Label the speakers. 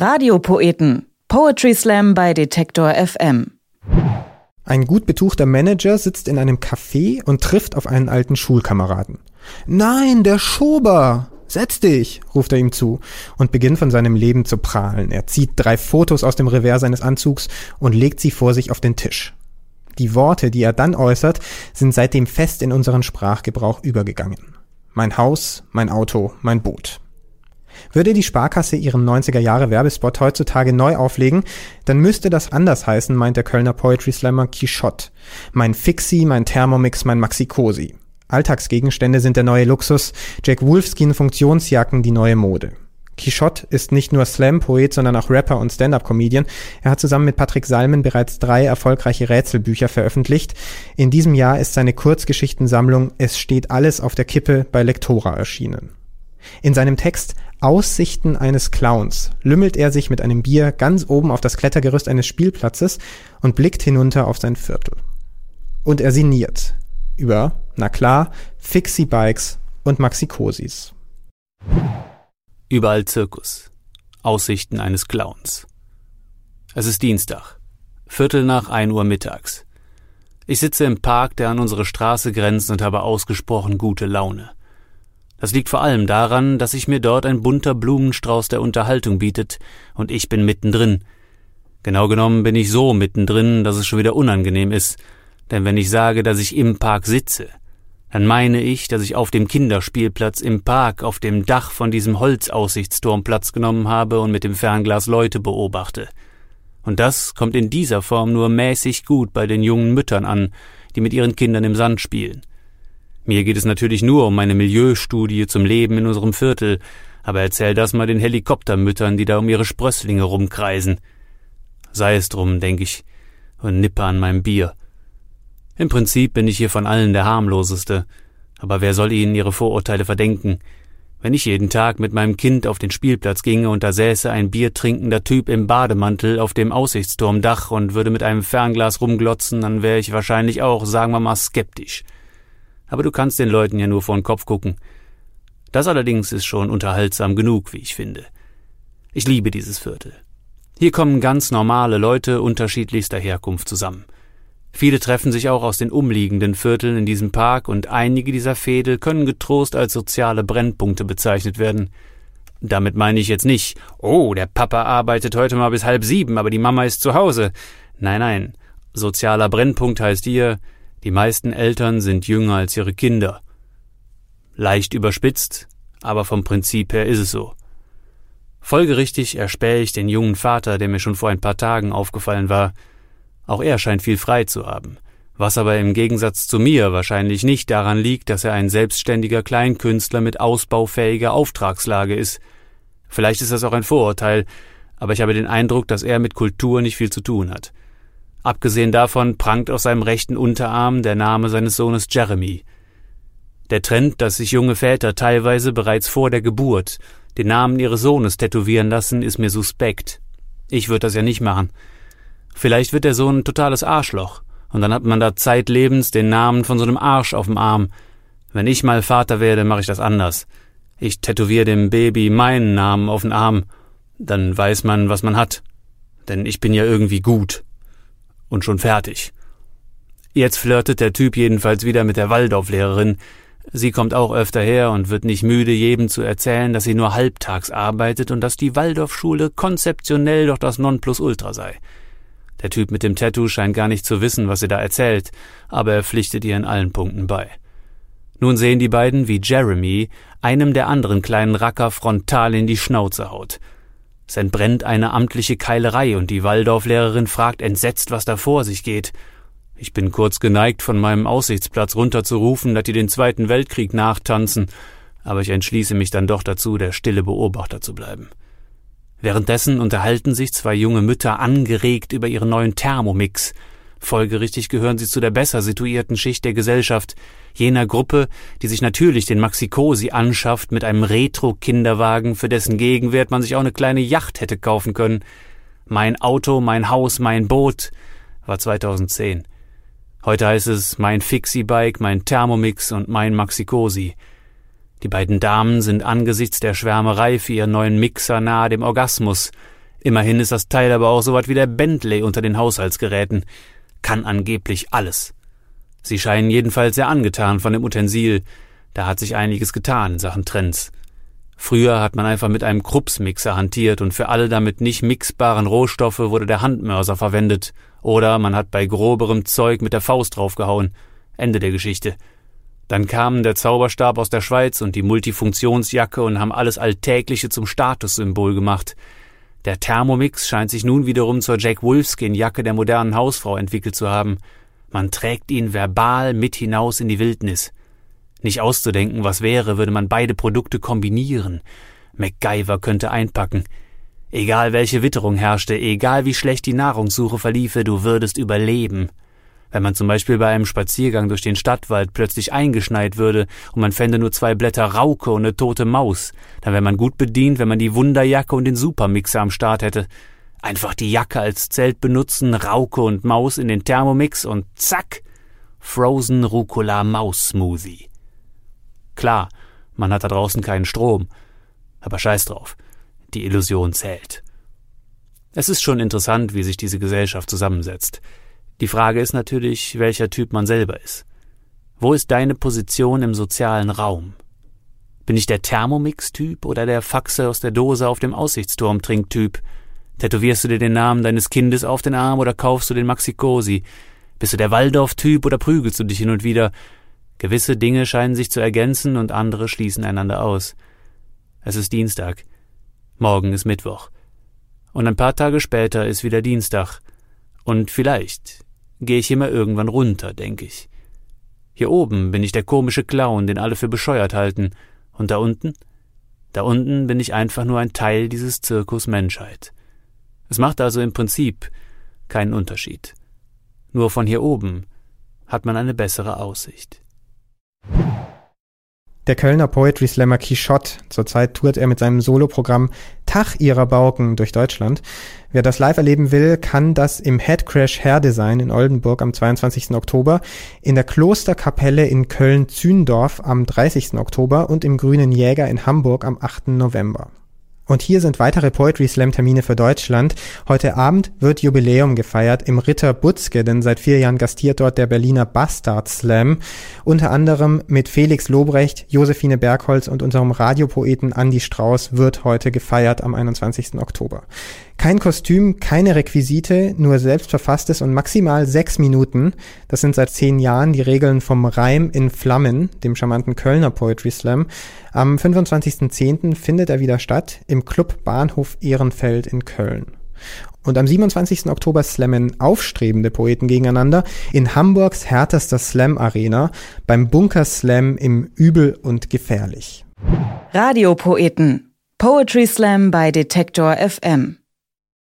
Speaker 1: Radiopoeten. Poetry Slam bei Detektor FM.
Speaker 2: Ein gut betuchter Manager sitzt in einem Café und trifft auf einen alten Schulkameraden. Nein, der Schober! Setz dich, ruft er ihm zu und beginnt von seinem Leben zu prahlen. Er zieht drei Fotos aus dem Revers seines Anzugs und legt sie vor sich auf den Tisch. Die Worte, die er dann äußert, sind seitdem fest in unseren Sprachgebrauch übergegangen. Mein Haus, mein Auto, mein Boot. Würde die Sparkasse ihren 90er Jahre Werbespot heutzutage neu auflegen, dann müsste das anders heißen, meint der Kölner Poetry Slammer Quichotte. Mein Fixie, mein Thermomix, mein Maxi-Cosi. Alltagsgegenstände sind der neue Luxus, Jack Wolfskin Funktionsjacken die neue Mode. Quichotte ist nicht nur Slam-Poet, sondern auch Rapper und Stand-up-Comedian. Er hat zusammen mit Patrick Salmen bereits drei erfolgreiche Rätselbücher veröffentlicht. In diesem Jahr ist seine Kurzgeschichtensammlung Es steht alles auf der Kippe bei Lektora erschienen. In seinem Text Aussichten eines Clowns lümmelt er sich mit einem Bier ganz oben auf das Klettergerüst eines Spielplatzes und blickt hinunter auf sein Viertel. Und er sinniert über, na klar, Fixie-Bikes und Maxikosis.
Speaker 3: Überall Zirkus. Aussichten eines Clowns. Es ist Dienstag. Viertel nach ein Uhr mittags. Ich sitze im Park, der an unsere Straße grenzt und habe ausgesprochen gute Laune. Das liegt vor allem daran, dass sich mir dort ein bunter Blumenstrauß der Unterhaltung bietet, und ich bin mittendrin. Genau genommen bin ich so mittendrin, dass es schon wieder unangenehm ist, denn wenn ich sage, dass ich im Park sitze, dann meine ich, dass ich auf dem Kinderspielplatz im Park auf dem Dach von diesem Holzaussichtsturm Platz genommen habe und mit dem Fernglas Leute beobachte. Und das kommt in dieser Form nur mäßig gut bei den jungen Müttern an, die mit ihren Kindern im Sand spielen. Mir geht es natürlich nur um meine Milieustudie zum Leben in unserem Viertel, aber erzähl das mal den Helikoptermüttern, die da um ihre Sprösslinge rumkreisen. Sei es drum, denk ich, und nippe an meinem Bier. Im Prinzip bin ich hier von allen der harmloseste, aber wer soll ihnen ihre Vorurteile verdenken? Wenn ich jeden Tag mit meinem Kind auf den Spielplatz ginge und da säße ein biertrinkender Typ im Bademantel auf dem Aussichtsturmdach und würde mit einem Fernglas rumglotzen, dann wäre ich wahrscheinlich auch, sagen wir mal, skeptisch aber du kannst den Leuten ja nur vor den Kopf gucken. Das allerdings ist schon unterhaltsam genug, wie ich finde. Ich liebe dieses Viertel. Hier kommen ganz normale Leute unterschiedlichster Herkunft zusammen. Viele treffen sich auch aus den umliegenden Vierteln in diesem Park und einige dieser Fädel können getrost als soziale Brennpunkte bezeichnet werden. Damit meine ich jetzt nicht, oh, der Papa arbeitet heute mal bis halb sieben, aber die Mama ist zu Hause. Nein, nein. Sozialer Brennpunkt heißt hier, die meisten Eltern sind jünger als ihre Kinder. Leicht überspitzt, aber vom Prinzip her ist es so. Folgerichtig erspähe ich den jungen Vater, der mir schon vor ein paar Tagen aufgefallen war. Auch er scheint viel frei zu haben, was aber im Gegensatz zu mir wahrscheinlich nicht daran liegt, dass er ein selbstständiger Kleinkünstler mit ausbaufähiger Auftragslage ist. Vielleicht ist das auch ein Vorurteil, aber ich habe den Eindruck, dass er mit Kultur nicht viel zu tun hat. Abgesehen davon prangt auf seinem rechten Unterarm der Name seines Sohnes Jeremy. Der Trend, dass sich junge Väter teilweise bereits vor der Geburt den Namen ihres Sohnes tätowieren lassen, ist mir suspekt. Ich würde das ja nicht machen. Vielleicht wird der Sohn ein totales Arschloch, und dann hat man da zeitlebens den Namen von so einem Arsch auf dem Arm. Wenn ich mal Vater werde, mache ich das anders. Ich tätowiere dem Baby meinen Namen auf den Arm, dann weiß man, was man hat. Denn ich bin ja irgendwie gut und schon fertig. Jetzt flirtet der Typ jedenfalls wieder mit der Waldorflehrerin. Sie kommt auch öfter her und wird nicht müde, jedem zu erzählen, dass sie nur halbtags arbeitet und dass die Waldorfschule konzeptionell doch das Nonplusultra sei. Der Typ mit dem Tattoo scheint gar nicht zu wissen, was sie da erzählt, aber er pflichtet ihr in allen Punkten bei. Nun sehen die beiden, wie Jeremy einem der anderen kleinen Racker frontal in die Schnauze haut. Es entbrennt eine amtliche Keilerei und die Waldorflehrerin fragt entsetzt, was da vor sich geht. Ich bin kurz geneigt, von meinem Aussichtsplatz runterzurufen, dass die den Zweiten Weltkrieg nachtanzen, aber ich entschließe mich dann doch dazu, der stille Beobachter zu bleiben. Währenddessen unterhalten sich zwei junge Mütter angeregt über ihren neuen Thermomix, Folgerichtig gehören sie zu der besser situierten Schicht der Gesellschaft, jener Gruppe, die sich natürlich den Maxikosi anschafft mit einem Retro-Kinderwagen, für dessen Gegenwert man sich auch eine kleine Yacht hätte kaufen können. Mein Auto, mein Haus, mein Boot war 2010. Heute heißt es mein Fixie-Bike, mein Thermomix und mein Maxikosi. Die beiden Damen sind angesichts der Schwärmerei für ihren neuen Mixer nahe dem Orgasmus. Immerhin ist das Teil aber auch so was wie der Bentley unter den Haushaltsgeräten. Kann angeblich alles. Sie scheinen jedenfalls sehr angetan von dem Utensil. Da hat sich einiges getan in Sachen Trends. Früher hat man einfach mit einem Kruppsmixer hantiert und für alle damit nicht mixbaren Rohstoffe wurde der Handmörser verwendet. Oder man hat bei groberem Zeug mit der Faust draufgehauen. Ende der Geschichte. Dann kamen der Zauberstab aus der Schweiz und die Multifunktionsjacke und haben alles Alltägliche zum Statussymbol gemacht. Der Thermomix scheint sich nun wiederum zur Jack Wolfskin-Jacke der modernen Hausfrau entwickelt zu haben. Man trägt ihn verbal mit hinaus in die Wildnis. Nicht auszudenken, was wäre, würde man beide Produkte kombinieren. MacGyver könnte einpacken. Egal welche Witterung herrschte, egal wie schlecht die Nahrungssuche verliefe, du würdest überleben. Wenn man zum Beispiel bei einem Spaziergang durch den Stadtwald plötzlich eingeschneit würde und man fände nur zwei Blätter Rauke und eine tote Maus, dann wäre man gut bedient, wenn man die Wunderjacke und den Supermixer am Start hätte. Einfach die Jacke als Zelt benutzen, Rauke und Maus in den Thermomix und zack! Frozen Rucola Maus Smoothie. Klar, man hat da draußen keinen Strom, aber scheiß drauf. Die Illusion zählt. Es ist schon interessant, wie sich diese Gesellschaft zusammensetzt. Die Frage ist natürlich, welcher Typ man selber ist. Wo ist deine Position im sozialen Raum? Bin ich der Thermomix-Typ oder der Faxe aus der Dose auf dem Aussichtsturm-Trink-Typ? Tätowierst du dir den Namen deines Kindes auf den Arm oder kaufst du den Maxikosi? Bist du der Waldorf-Typ oder prügelst du dich hin und wieder? Gewisse Dinge scheinen sich zu ergänzen und andere schließen einander aus. Es ist Dienstag. Morgen ist Mittwoch. Und ein paar Tage später ist wieder Dienstag. Und vielleicht, gehe ich immer irgendwann runter, denke ich. Hier oben bin ich der komische Clown, den alle für bescheuert halten. Und da unten? Da unten bin ich einfach nur ein Teil dieses Zirkus Menschheit. Es macht also im Prinzip keinen Unterschied. Nur von hier oben hat man eine bessere Aussicht.
Speaker 2: Der Kölner Poetry Slammer Quichotte, zurzeit tourt er mit seinem Soloprogramm Tag ihrer Bauken durch Deutschland. Wer das live erleben will, kann das im Headcrash Hair Design in Oldenburg am 22. Oktober, in der Klosterkapelle in Köln-Zündorf am 30. Oktober und im Grünen Jäger in Hamburg am 8. November. Und hier sind weitere Poetry Slam Termine für Deutschland. Heute Abend wird Jubiläum gefeiert im Ritter Butzke, denn seit vier Jahren gastiert dort der Berliner Bastard Slam. Unter anderem mit Felix Lobrecht, Josephine Bergholz und unserem Radiopoeten Andy Strauß wird heute gefeiert am 21. Oktober. Kein Kostüm, keine Requisite, nur selbstverfasstes und maximal sechs Minuten. Das sind seit zehn Jahren die Regeln vom Reim in Flammen, dem charmanten Kölner Poetry Slam. Am 25.10. findet er wieder statt im Club Bahnhof Ehrenfeld in Köln. Und am 27. Oktober slammen aufstrebende Poeten gegeneinander in Hamburgs härtester Slam Arena beim Bunker Slam im Übel und Gefährlich.
Speaker 1: Radiopoeten. Poetry Slam bei Detektor FM.